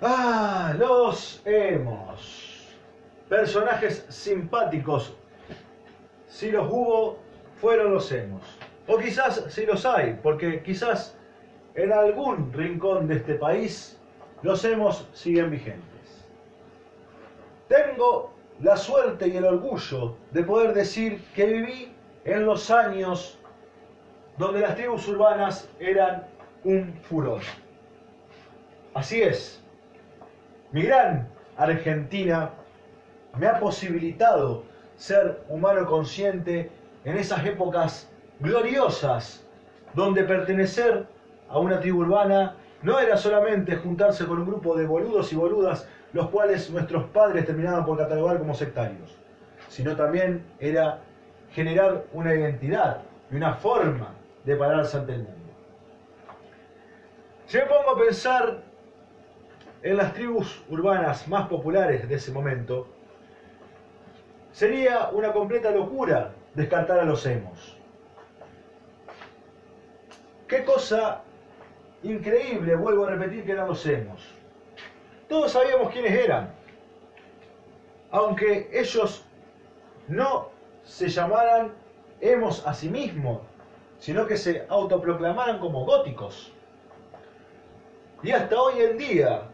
Ah, los hemos. Personajes simpáticos. Si los hubo, fueron los hemos. O quizás si los hay, porque quizás en algún rincón de este país los hemos siguen vigentes. Tengo la suerte y el orgullo de poder decir que viví en los años donde las tribus urbanas eran un furor. Así es, mi gran Argentina me ha posibilitado ser humano consciente en esas épocas gloriosas donde pertenecer a una tribu urbana no era solamente juntarse con un grupo de boludos y boludas, los cuales nuestros padres terminaban por catalogar como sectarios, sino también era generar una identidad y una forma de pararse ante el mundo. Si me pongo a pensar en las tribus urbanas más populares de ese momento, sería una completa locura descartar a los emos. Qué cosa increíble, vuelvo a repetir, que eran los emos. Todos sabíamos quiénes eran, aunque ellos no se llamaran emos a sí mismos, sino que se autoproclamaran como góticos. Y hasta hoy en día,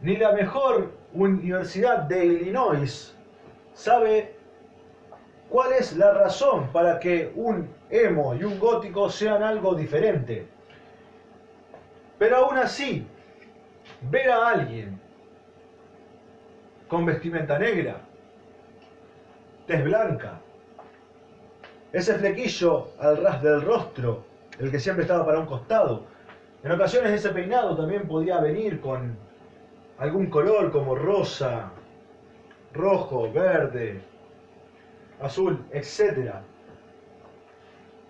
ni la mejor universidad de Illinois sabe cuál es la razón para que un emo y un gótico sean algo diferente. Pero aún así, ver a alguien con vestimenta negra, tez blanca, ese flequillo al ras del rostro, el que siempre estaba para un costado, en ocasiones ese peinado también podía venir con algún color como rosa, rojo, verde, azul, etc.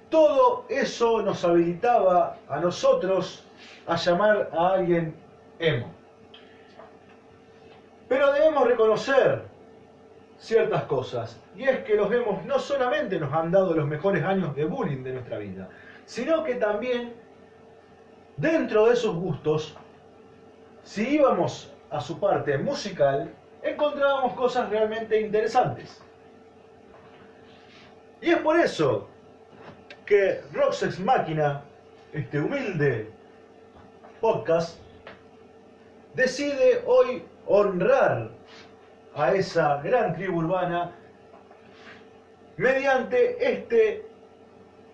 Todo eso nos habilitaba a nosotros a llamar a alguien emo. Pero debemos reconocer ciertas cosas. Y es que los emos no solamente nos han dado los mejores años de bullying de nuestra vida, sino que también dentro de esos gustos, si íbamos a su parte musical, encontrábamos cosas realmente interesantes. Y es por eso que Roxex Máquina, este humilde podcast, decide hoy honrar a esa gran tribu urbana mediante este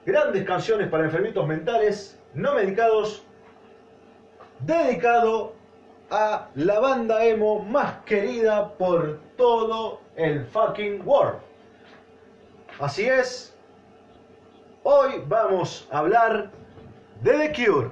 grandes canciones para enfermitos mentales no medicados dedicado a la banda emo más querida por todo el fucking world. Así es, hoy vamos a hablar de The Cure.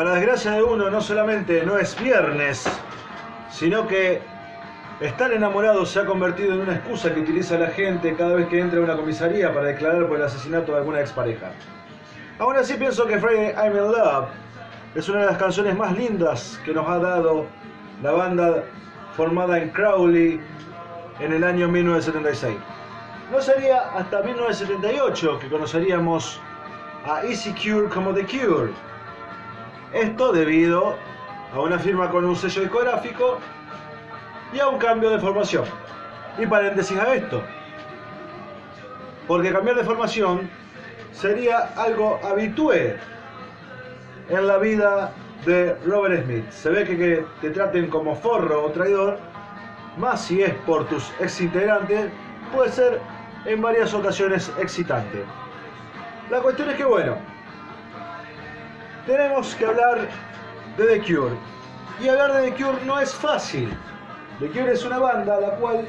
Para desgracia de uno, no solamente no es viernes, sino que estar enamorado se ha convertido en una excusa que utiliza la gente cada vez que entra a una comisaría para declarar por el asesinato de alguna expareja. Aún así pienso que Friday I'm in Love es una de las canciones más lindas que nos ha dado la banda formada en Crowley en el año 1976. No sería hasta 1978 que conoceríamos a Easy Cure como The Cure. Esto debido a una firma con un sello discográfico y a un cambio de formación. Y paréntesis a esto, porque cambiar de formación sería algo habitué en la vida de Robert Smith. Se ve que, que te traten como forro o traidor, más si es por tus ex integrantes, puede ser en varias ocasiones excitante. La cuestión es que, bueno, tenemos que hablar de The Cure. Y hablar de The Cure no es fácil. The Cure es una banda la cual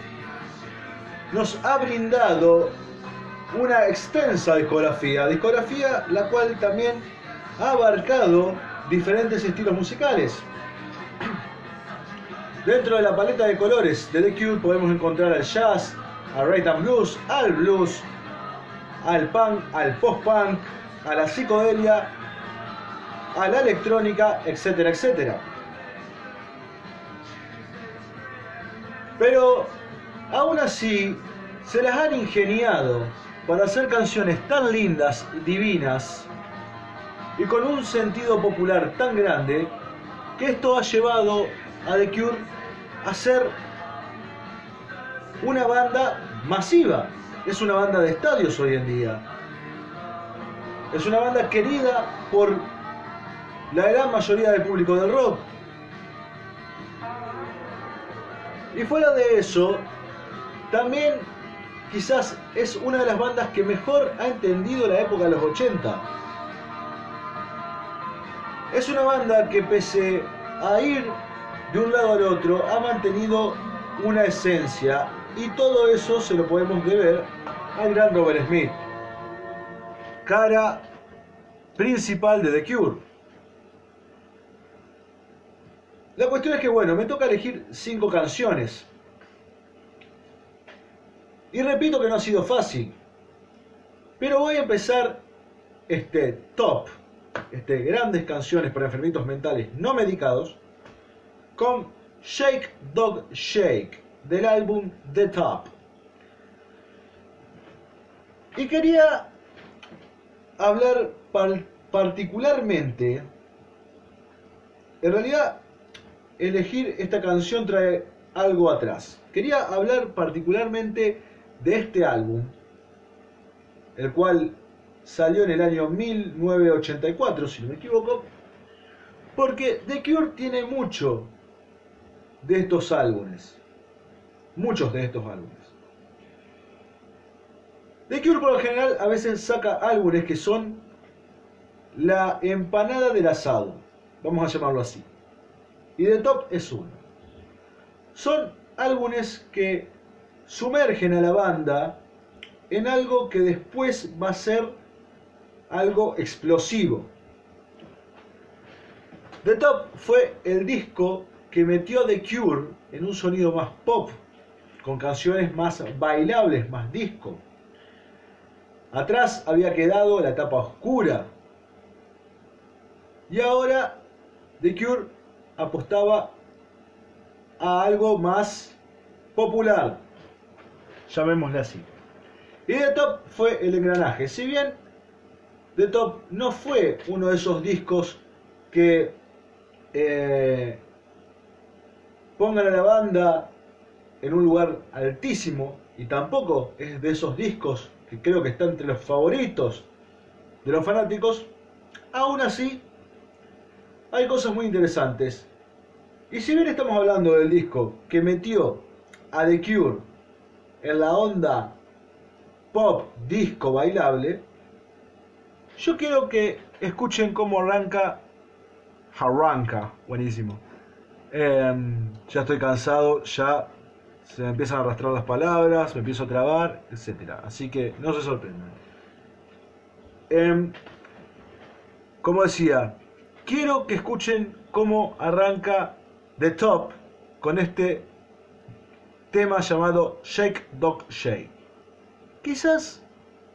nos ha brindado una extensa discografía, discografía la cual también ha abarcado diferentes estilos musicales. Dentro de la paleta de colores de The Cure podemos encontrar al jazz, al rhythm blues, al blues, al punk, al post-punk, a la psicodelia, a la electrónica, etcétera, etcétera. Pero aún así se las han ingeniado para hacer canciones tan lindas, divinas y con un sentido popular tan grande que esto ha llevado a The Cure a ser una banda masiva. Es una banda de estadios hoy en día. Es una banda querida por la gran mayoría del público del rock. Y fuera de eso, también quizás es una de las bandas que mejor ha entendido la época de los 80. Es una banda que pese a ir de un lado al otro ha mantenido una esencia y todo eso se lo podemos deber al gran Robert Smith, cara principal de The Cure. La cuestión es que, bueno, me toca elegir cinco canciones. Y repito que no ha sido fácil. Pero voy a empezar este top, este, grandes canciones para enfermitos mentales no medicados, con Shake Dog Shake del álbum The Top. Y quería hablar particularmente, en realidad elegir esta canción trae algo atrás. Quería hablar particularmente de este álbum, el cual salió en el año 1984, si no me equivoco, porque The Cure tiene mucho de estos álbumes, muchos de estos álbumes. The Cure por lo general a veces saca álbumes que son la empanada del asado, vamos a llamarlo así. Y The Top es uno. Son álbumes que sumergen a la banda en algo que después va a ser algo explosivo. The Top fue el disco que metió The Cure en un sonido más pop, con canciones más bailables, más disco. Atrás había quedado la etapa oscura. Y ahora The Cure apostaba a algo más popular, llamémosle así. Y The Top fue el engranaje. Si bien The Top no fue uno de esos discos que eh, pongan a la banda en un lugar altísimo y tampoco es de esos discos que creo que están entre los favoritos de los fanáticos, aún así hay cosas muy interesantes. Y si bien estamos hablando del disco que metió a The Cure en la onda pop, disco, bailable, yo quiero que escuchen cómo arranca. Arranca, buenísimo. Em, ya estoy cansado, ya se me empiezan a arrastrar las palabras, me empiezo a trabar, etc. Así que no se sorprendan. Em, como decía, quiero que escuchen cómo arranca The Top con este tema llamado Shake Dog Shake. Quizás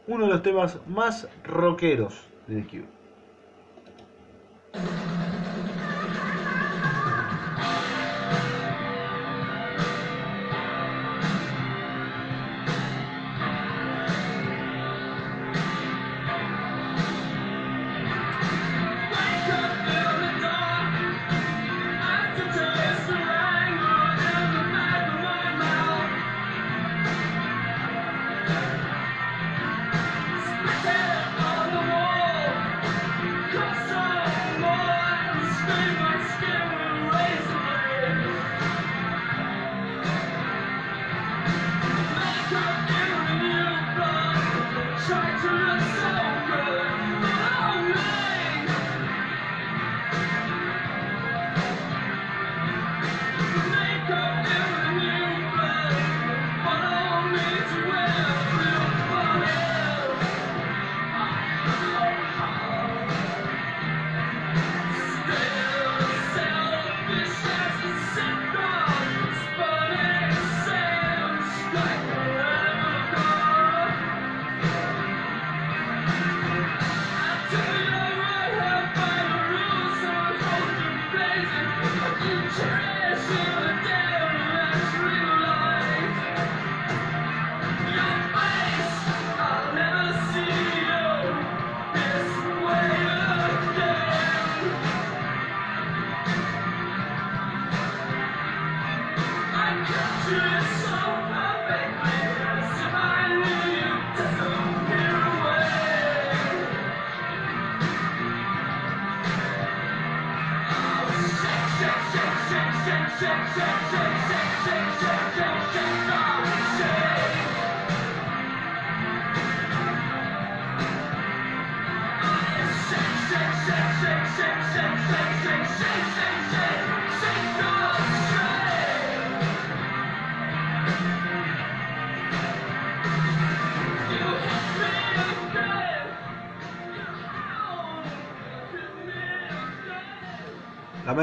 uno de los temas más rockeros de The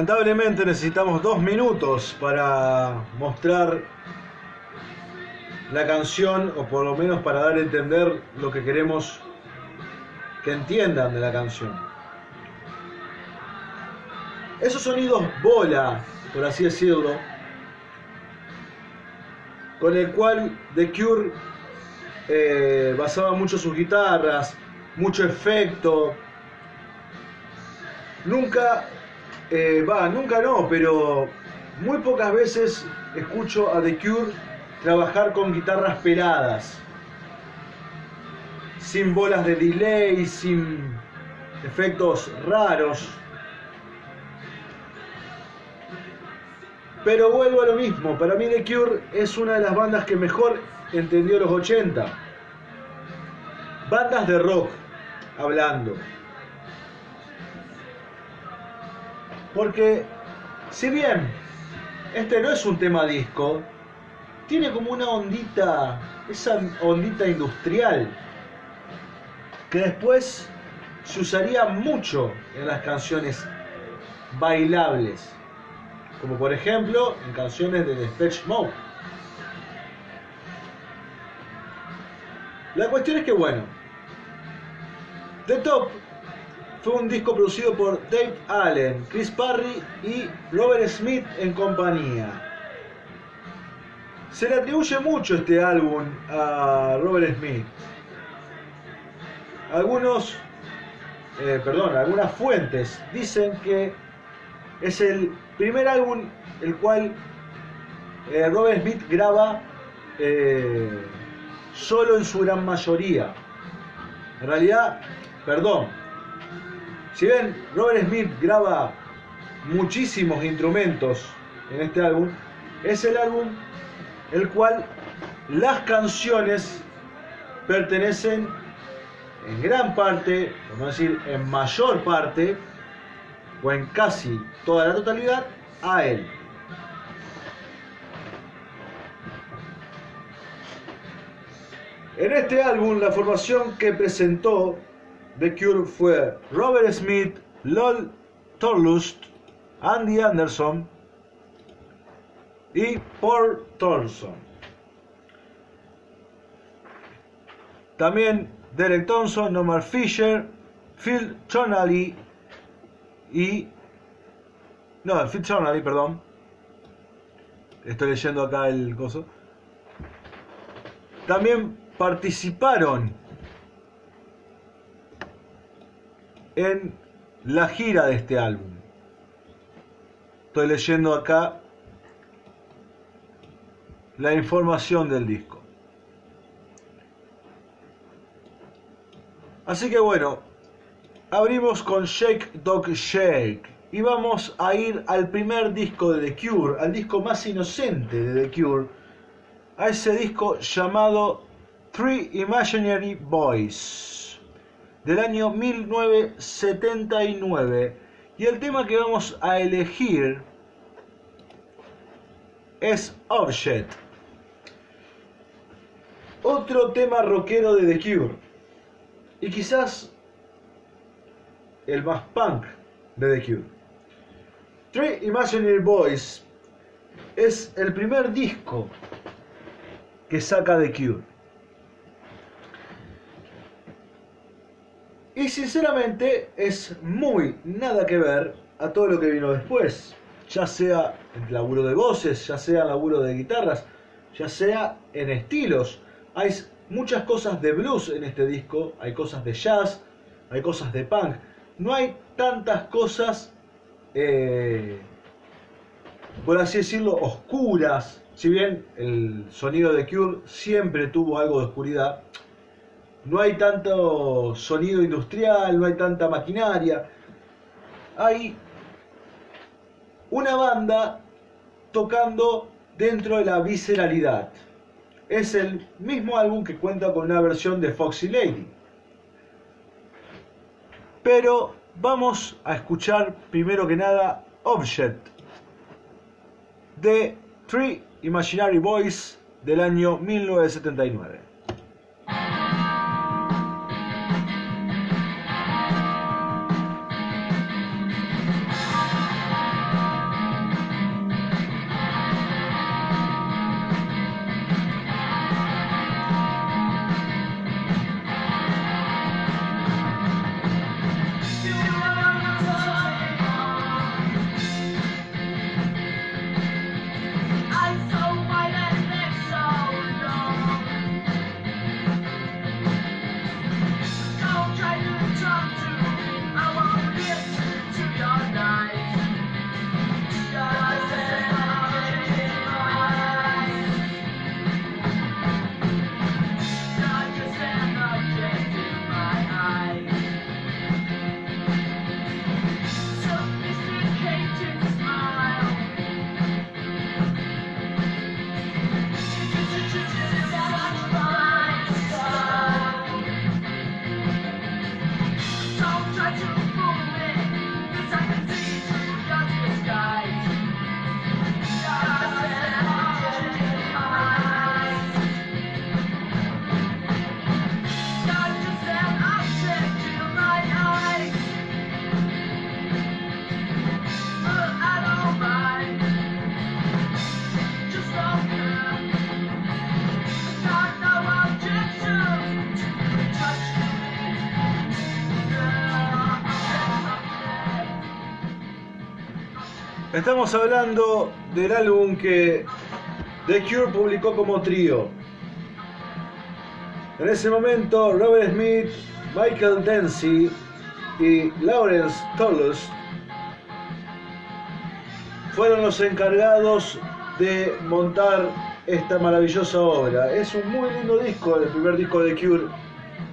Lamentablemente necesitamos dos minutos para mostrar la canción o por lo menos para dar a entender lo que queremos que entiendan de la canción. Esos sonidos bola, por así decirlo, con el cual The Cure eh, basaba mucho sus guitarras, mucho efecto. Nunca eh, va, nunca no, pero muy pocas veces escucho a The Cure trabajar con guitarras peladas, sin bolas de delay, sin efectos raros. Pero vuelvo a lo mismo, para mí The Cure es una de las bandas que mejor entendió los 80. Bandas de rock, hablando. Porque si bien este no es un tema disco, tiene como una ondita, esa ondita industrial, que después se usaría mucho en las canciones bailables, como por ejemplo en canciones de Depeche Mode. La cuestión es que bueno, The Top fue un disco producido por Dave Allen, Chris Parry y Robert Smith en compañía. Se le atribuye mucho este álbum a Robert Smith. Algunos, eh, perdón, algunas fuentes dicen que es el primer álbum el cual eh, Robert Smith graba eh, solo en su gran mayoría. En realidad, perdón, si bien Robert Smith graba muchísimos instrumentos en este álbum, es el álbum el cual las canciones pertenecen en gran parte, vamos a decir en mayor parte, o en casi toda la totalidad, a él. En este álbum, la formación que presentó The Cure fue Robert Smith, Lol Torlust, Andy Anderson y Paul Thorson. También Derek Thompson, Norman Fisher, Phil Chonally y... No, Phil Chonally, perdón. Estoy leyendo acá el coso. También participaron en la gira de este álbum. Estoy leyendo acá la información del disco. Así que bueno, abrimos con Shake Dog Shake y vamos a ir al primer disco de The Cure, al disco más inocente de The Cure, a ese disco llamado Three Imaginary Boys del año 1979. Y el tema que vamos a elegir es Object. Otro tema rockero de The Cure. Y quizás el más punk de The Cure. Three Imaginary Boys es el primer disco que saca The Cure. Y sinceramente es muy nada que ver a todo lo que vino después. Ya sea en laburo de voces, ya sea en laburo de guitarras, ya sea en estilos. Hay muchas cosas de blues en este disco, hay cosas de jazz, hay cosas de punk. No hay tantas cosas, eh, por así decirlo, oscuras. Si bien el sonido de Cure siempre tuvo algo de oscuridad, no hay tanto sonido industrial, no hay tanta maquinaria. Hay una banda tocando dentro de la visceralidad. Es el mismo álbum que cuenta con una versión de Foxy Lady. Pero vamos a escuchar primero que nada Object de Three Imaginary Boys del año 1979. Estamos hablando del álbum que The Cure publicó como trío. En ese momento, Robert Smith, Michael Dempsey y Lawrence Tollus fueron los encargados de montar esta maravillosa obra. Es un muy lindo disco, el primer disco de Cure.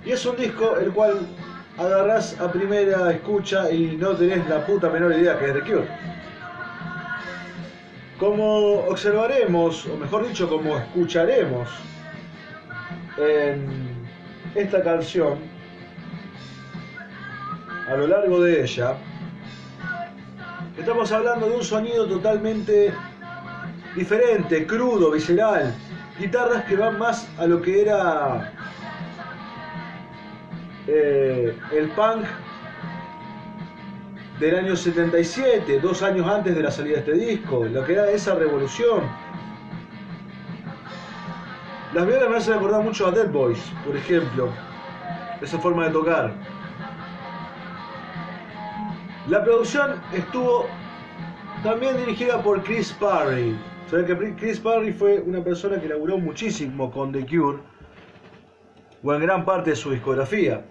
Y es un disco el cual agarrás a primera escucha y no tenés la puta menor idea que es de Cure. Como observaremos, o mejor dicho, como escucharemos en esta canción, a lo largo de ella, estamos hablando de un sonido totalmente diferente, crudo, visceral, guitarras que van más a lo que era eh, el punk del año 77, dos años antes de la salida de este disco, lo que era esa revolución. Las violas me hacen acordar mucho a Dead Boys, por ejemplo, esa forma de tocar. La producción estuvo también dirigida por Chris Parry. Saben que Chris Parry fue una persona que laburó muchísimo con The Cure, o en gran parte de su discografía.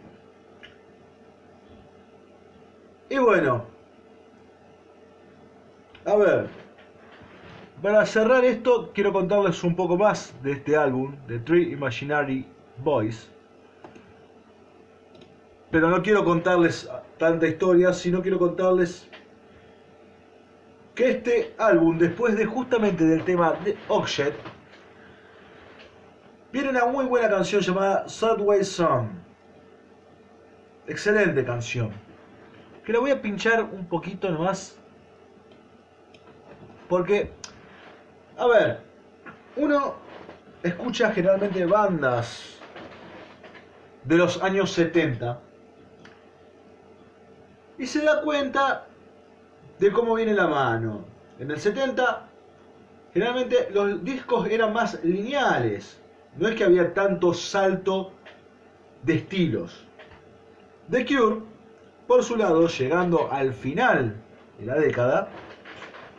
Y bueno, a ver, para cerrar esto, quiero contarles un poco más de este álbum, de Three Imaginary Boys. Pero no quiero contarles tanta historia, sino quiero contarles que este álbum, después de justamente del tema de Object, viene una muy buena canción llamada Subway Song. Excelente canción que voy a pinchar un poquito nomás. Porque, a ver, uno escucha generalmente bandas de los años 70 y se da cuenta de cómo viene la mano. En el 70 generalmente los discos eran más lineales, no es que había tanto salto de estilos. The Cure por su lado, llegando al final de la década,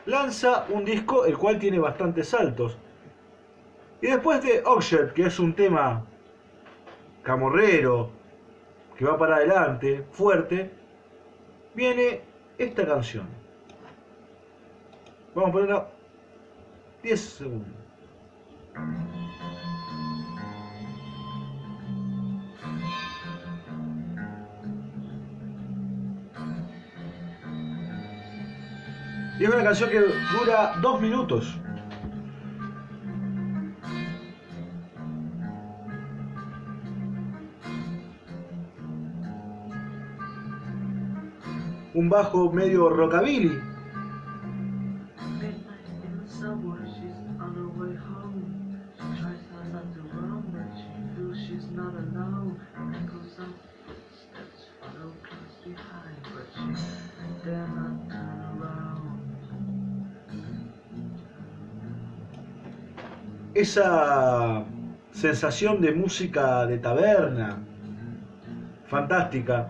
lanza un disco el cual tiene bastantes saltos. Y después de Object, que es un tema camorrero, que va para adelante, fuerte, viene esta canción. Vamos a ponerla 10 segundos. Y es una canción que dura dos minutos. Un bajo medio rockabilly. Esa sensación de música de taberna, fantástica.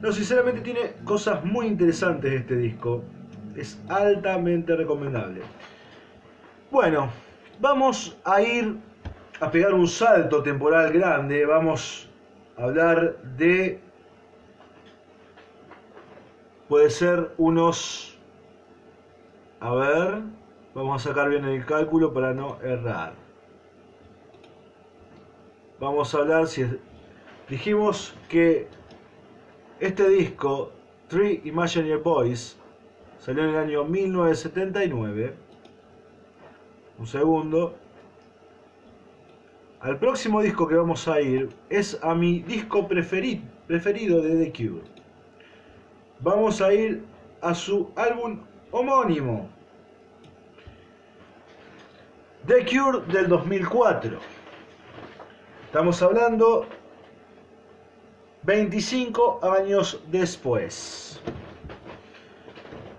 No, sinceramente tiene cosas muy interesantes este disco. Es altamente recomendable. Bueno, vamos a ir a pegar un salto temporal grande. Vamos a hablar de... Puede ser unos... A ver, vamos a sacar bien el cálculo para no errar. Vamos a hablar si... Dijimos que este disco, Three Imaginary Boys, salió en el año 1979. Un segundo. Al próximo disco que vamos a ir es a mi disco preferido, de The Cure. Vamos a ir a su álbum homónimo. The Cure del 2004. Estamos hablando 25 años después.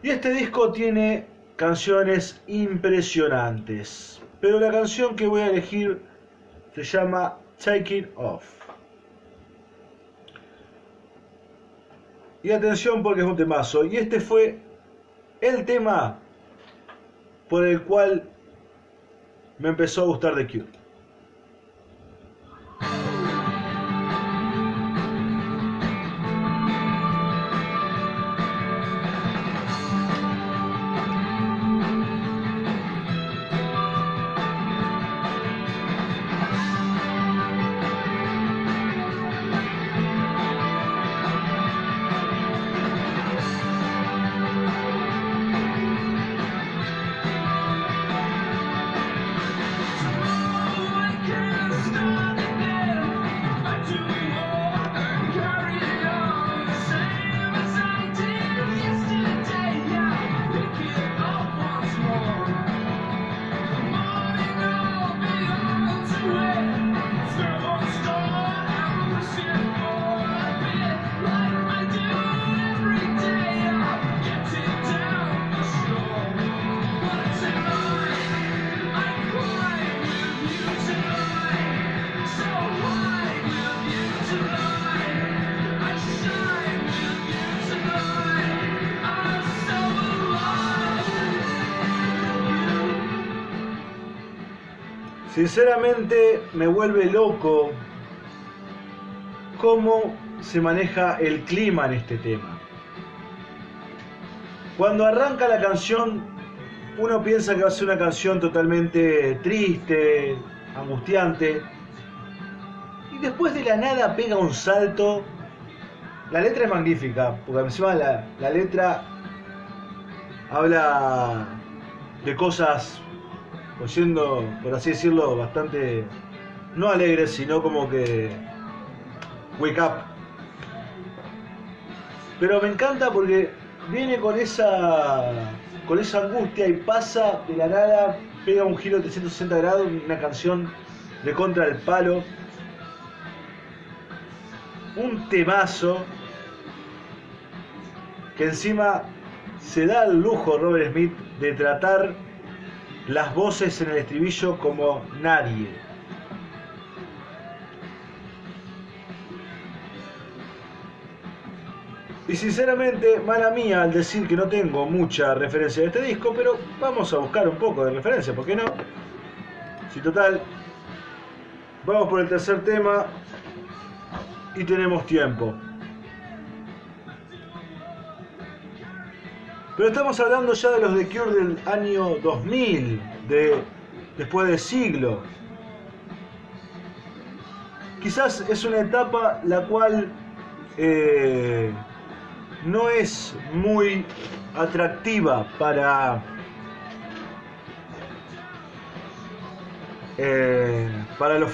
Y este disco tiene canciones impresionantes. Pero la canción que voy a elegir se llama Take It Off. Y atención porque es un temazo. Y este fue el tema por el cual me empezó a gustar The Cure. Sinceramente me vuelve loco cómo se maneja el clima en este tema. Cuando arranca la canción, uno piensa que va a ser una canción totalmente triste, angustiante, y después de la nada pega un salto. La letra es magnífica, porque encima la, la letra habla de cosas siendo, por así decirlo, bastante, no alegres, sino como que wake up. Pero me encanta porque viene con esa, con esa angustia y pasa de la nada, pega un giro de 360 grados, una canción de contra el palo. Un temazo que encima se da el lujo Robert Smith de tratar las voces en el estribillo como nadie. Y sinceramente, mala mía al decir que no tengo mucha referencia de este disco, pero vamos a buscar un poco de referencia, ¿por qué no? Si total, vamos por el tercer tema y tenemos tiempo. Pero estamos hablando ya de los de Cure del año 2000, de después del siglo. Quizás es una etapa la cual eh, no es muy atractiva para eh, para los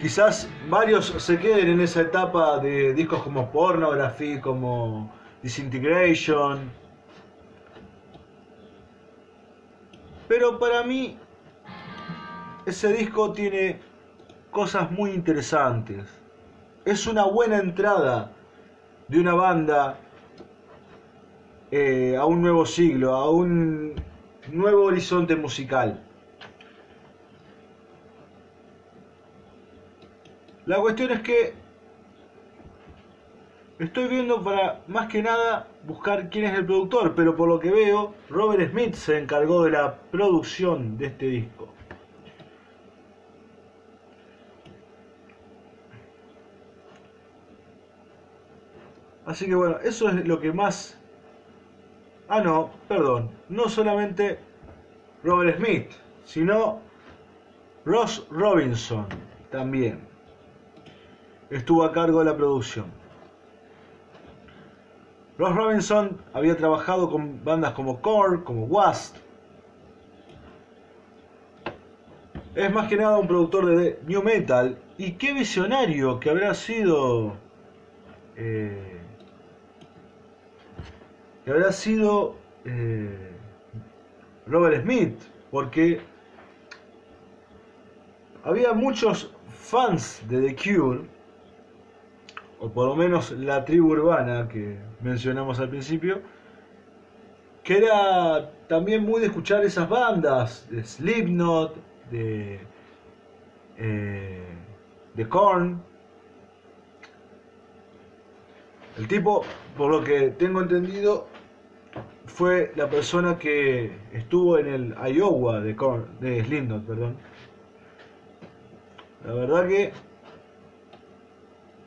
quizás varios se queden en esa etapa de discos como Pornography, como Disintegration. Pero para mí ese disco tiene cosas muy interesantes. Es una buena entrada de una banda eh, a un nuevo siglo, a un nuevo horizonte musical. La cuestión es que estoy viendo para más que nada buscar quién es el productor, pero por lo que veo, Robert Smith se encargó de la producción de este disco. Así que bueno, eso es lo que más... Ah, no, perdón. No solamente Robert Smith, sino Ross Robinson también. Estuvo a cargo de la producción. Ross Robinson había trabajado con bandas como Core, como Wasp. Es más que nada un productor de new metal. Y qué visionario que habrá sido... Eh, que habrá sido eh, Robert Smith, porque había muchos fans de The Cure, o por lo menos la tribu urbana que mencionamos al principio, que era también muy de escuchar esas bandas, de Slipknot, de, eh, de Korn. El tipo, por lo que tengo entendido, fue la persona que estuvo en el Iowa de, de Slipknot, perdón. La verdad que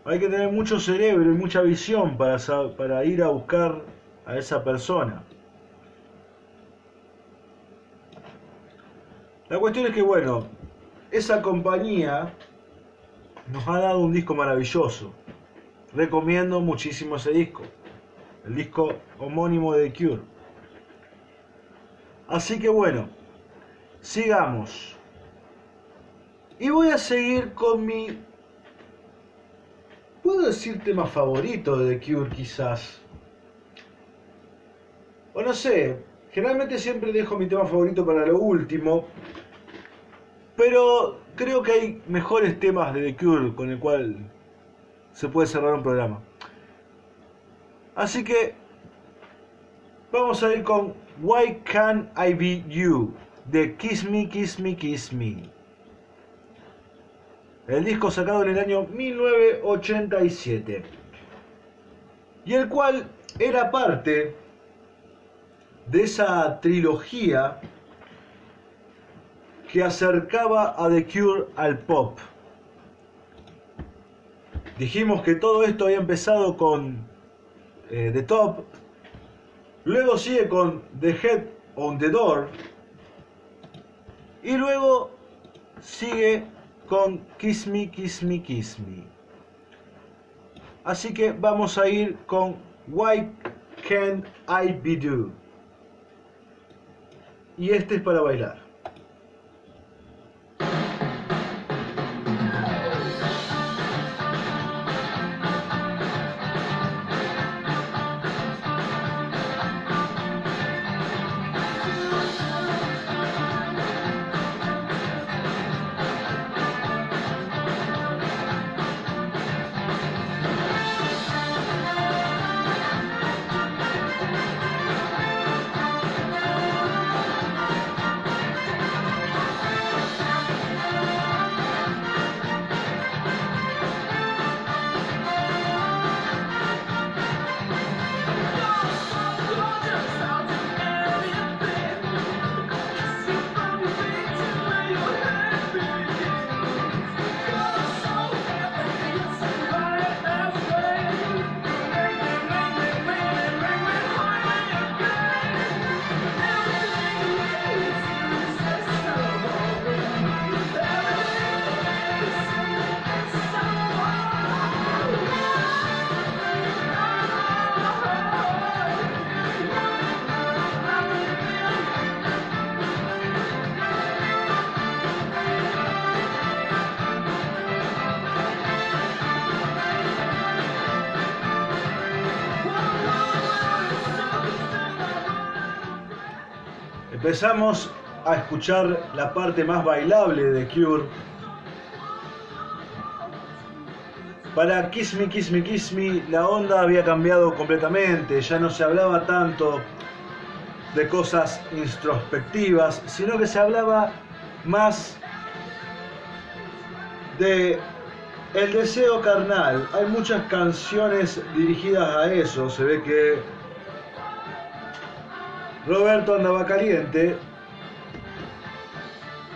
hay que tener mucho cerebro y mucha visión para, para ir a buscar a esa persona. La cuestión es que, bueno, esa compañía nos ha dado un disco maravilloso. Recomiendo muchísimo ese disco. El disco homónimo de Cure. Así que bueno, sigamos. Y voy a seguir con mi... ¿Puedo decir tema favorito de The Cure quizás? O no sé, generalmente siempre dejo mi tema favorito para lo último. Pero creo que hay mejores temas de The Cure con el cual se puede cerrar un programa. Así que vamos a ir con Why Can't I Be You de Kiss Me, Kiss Me, Kiss Me. El disco sacado en el año 1987. Y el cual era parte de esa trilogía que acercaba a The Cure al pop. Dijimos que todo esto había empezado con eh, The Top, luego sigue con The Head on the Door y luego sigue con Kiss Me, Kiss Me, Kiss Me. Así que vamos a ir con Why Can't I Be Do. Y este es para bailar. Empezamos a escuchar la parte más bailable de Cure. Para Kiss Me, Kiss Me, Kiss Me, la onda había cambiado completamente, ya no se hablaba tanto de cosas introspectivas, sino que se hablaba más de el deseo carnal. Hay muchas canciones dirigidas a eso, se ve que Roberto andaba caliente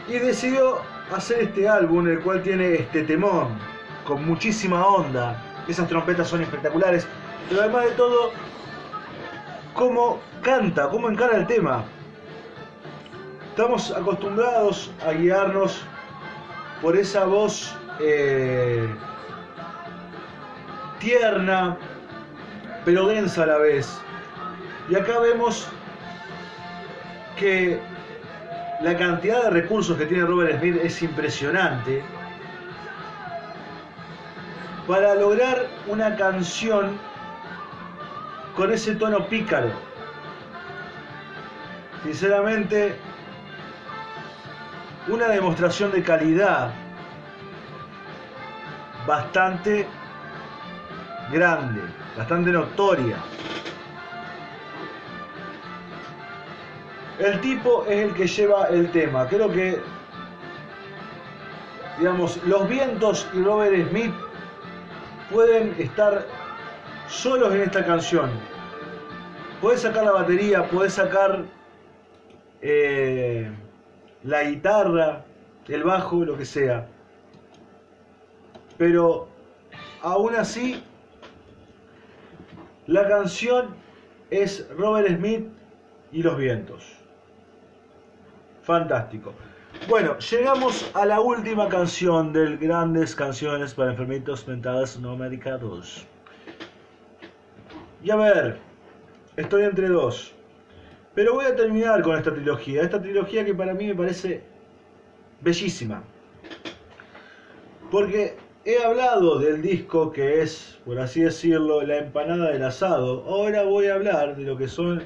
y decidió hacer este álbum, el cual tiene este temón, con muchísima onda. Esas trompetas son espectaculares, pero además de todo, cómo canta, cómo encara el tema. Estamos acostumbrados a guiarnos por esa voz eh, tierna, pero densa a la vez. Y acá vemos que la cantidad de recursos que tiene Robert Smith es impresionante para lograr una canción con ese tono pícaro. Sinceramente, una demostración de calidad bastante grande, bastante notoria. El tipo es el que lleva el tema. Creo que, digamos, los vientos y Robert Smith pueden estar solos en esta canción. Puedes sacar la batería, puedes sacar eh, la guitarra, el bajo, lo que sea. Pero aún así, la canción es Robert Smith y los vientos. Fantástico. Bueno, llegamos a la última canción del Grandes Canciones para Enfermitos Mentales No Medicados. Y a ver, estoy entre dos. Pero voy a terminar con esta trilogía. Esta trilogía que para mí me parece bellísima. Porque he hablado del disco que es, por así decirlo, la empanada del asado. Ahora voy a hablar de lo que son,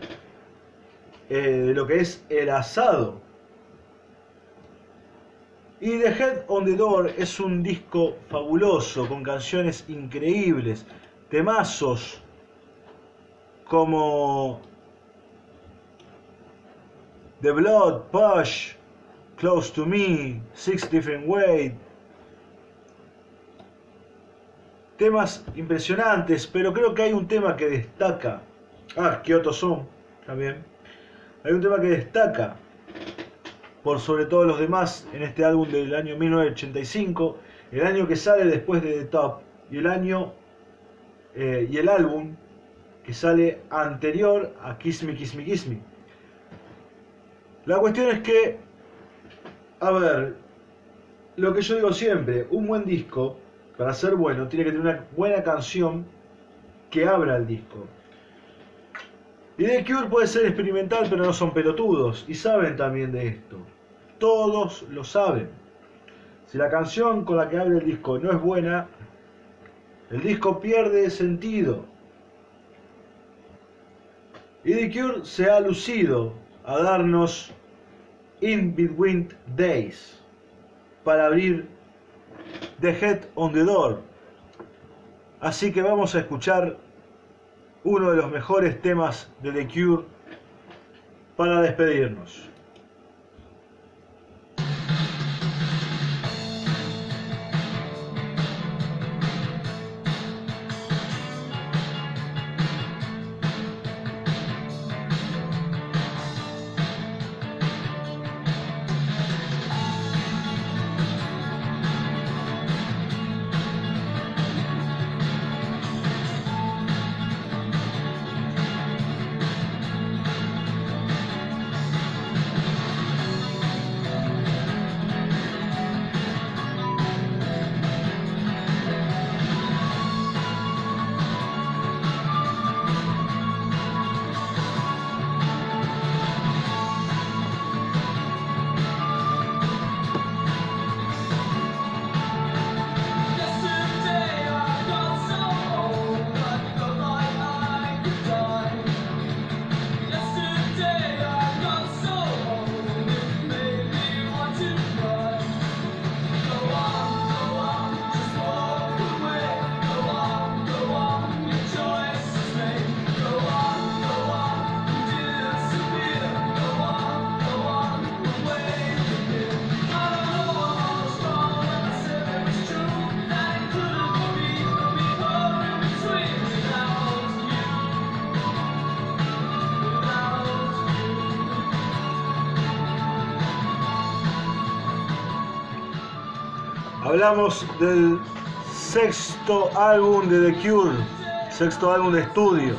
eh, de lo que es el asado. Y The Head on the Door es un disco fabuloso, con canciones increíbles, temazos como The Blood, Push, Close to Me, Six Different Ways. Temas impresionantes, pero creo que hay un tema que destaca. Ah, Kyoto Son, también. Hay un tema que destaca por sobre todos los demás en este álbum del año 1985, el año que sale después de The Top y el año eh, y el álbum que sale anterior a Kiss Me, Kiss Me, Kiss Me. La cuestión es que, a ver, lo que yo digo siempre, un buen disco, para ser bueno, tiene que tener una buena canción que abra el disco. Y The Cure puede ser experimental, pero no son pelotudos, y saben también de esto. Todos lo saben. Si la canción con la que abre el disco no es buena, el disco pierde sentido. Y The Cure se ha lucido a darnos In Between Days para abrir The Head on the Door. Así que vamos a escuchar uno de los mejores temas de The Cure para despedirnos. Hablamos del sexto álbum de The Cure, sexto álbum de estudio.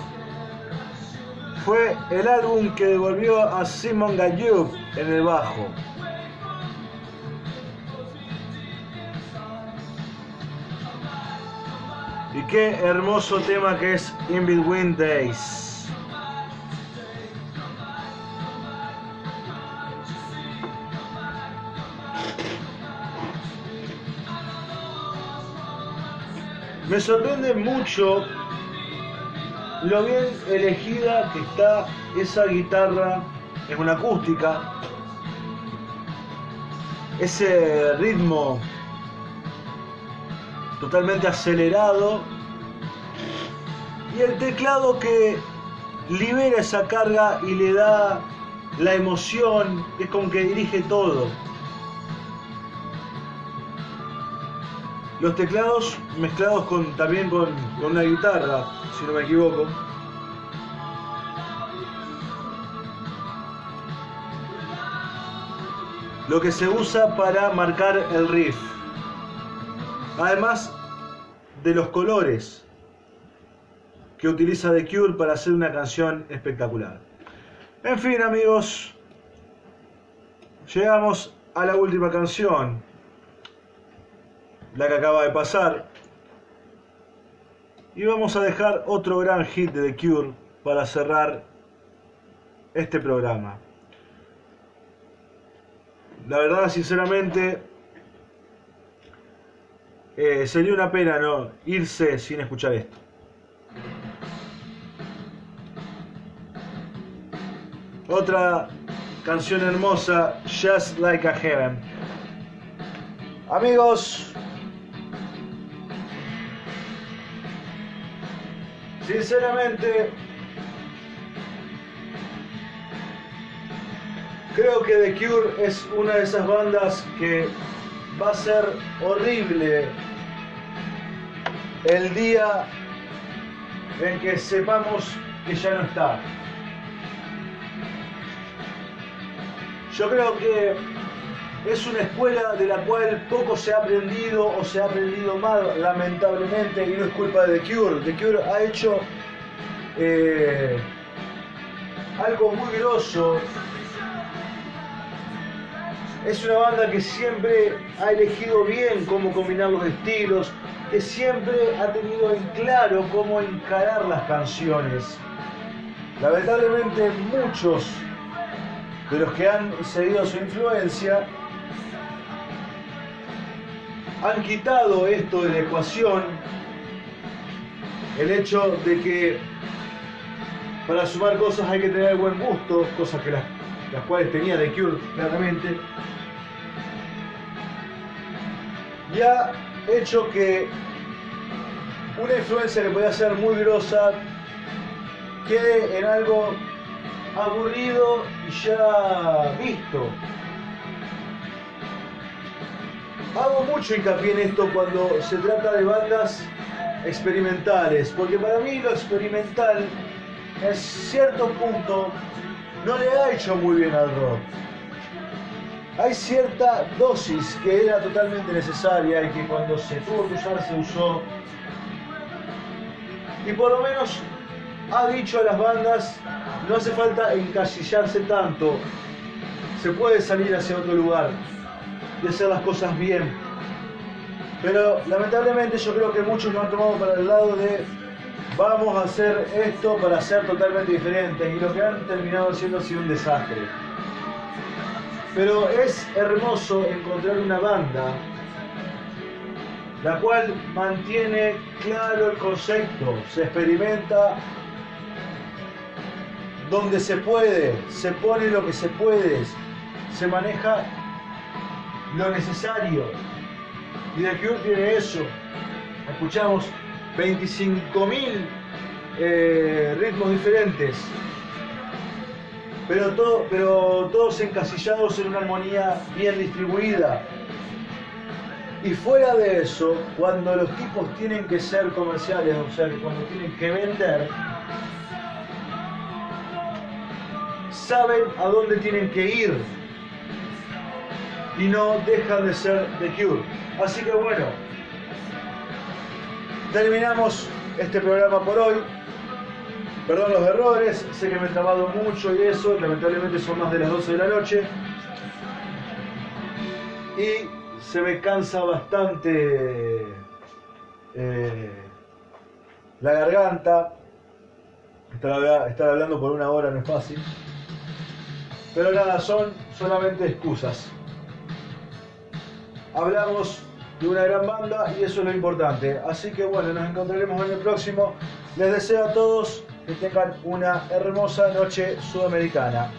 Fue el álbum que devolvió a Simon Gayub en el bajo. Y qué hermoso tema que es In Between Days. Me sorprende mucho lo bien elegida que está esa guitarra, es una acústica, ese ritmo totalmente acelerado y el teclado que libera esa carga y le da la emoción, es como que dirige todo. Los teclados mezclados con, también con, con una guitarra, si no me equivoco. Lo que se usa para marcar el riff. Además de los colores que utiliza The Cure para hacer una canción espectacular. En fin amigos, llegamos a la última canción, la que acaba de pasar. Y vamos a dejar otro gran hit de The Cure para cerrar este programa. La verdad, sinceramente, eh, sería una pena no irse sin escuchar esto. Otra canción hermosa, Just Like a Heaven. Amigos, sinceramente, creo que The Cure es una de esas bandas que va a ser horrible el día en que sepamos que ya no está. Yo creo que es una escuela de la cual poco se ha aprendido o se ha aprendido mal, lamentablemente, y no es culpa de The Cure. The Cure ha hecho eh, algo muy grosso. Es una banda que siempre ha elegido bien cómo combinar los estilos, que siempre ha tenido en claro cómo encarar las canciones. Lamentablemente muchos de los que han seguido su influencia han quitado esto de la ecuación, el hecho de que para sumar cosas hay que tener buen gusto, cosas que las, las cuales tenía The Cure claramente, y ha hecho que una influencia que podía ser muy grosa quede en algo aburrido y ya visto. Hago mucho hincapié en esto cuando se trata de bandas experimentales, porque para mí lo experimental en cierto punto no le ha hecho muy bien al rock. Hay cierta dosis que era totalmente necesaria y que cuando se tuvo que usar se usó. Y por lo menos ha dicho a las bandas, no hace falta encasillarse tanto, se puede salir hacia otro lugar y hacer las cosas bien. Pero lamentablemente yo creo que muchos lo han tomado para el lado de vamos a hacer esto para ser totalmente diferentes y lo que han terminado haciendo ha sido un desastre. Pero es hermoso encontrar una banda la cual mantiene claro el concepto, se experimenta donde se puede, se pone lo que se puede, se maneja lo necesario. Y The Cure tiene eso. Escuchamos 25.000 eh, ritmos diferentes, pero, todo, pero todos encasillados en una armonía bien distribuida. Y fuera de eso, cuando los tipos tienen que ser comerciales, o sea, cuando tienen que vender, saben a dónde tienen que ir. Y no dejan de ser The Cure. Así que bueno, terminamos este programa por hoy. Perdón los errores, sé que me he trabado mucho y eso, lamentablemente son más de las 12 de la noche. Y se me cansa bastante eh, la garganta. Estar hablando por una hora no es fácil. Pero nada, son solamente excusas. Hablamos de una gran banda y eso es lo importante. Así que bueno, nos encontraremos en el próximo. Les deseo a todos que tengan una hermosa noche sudamericana.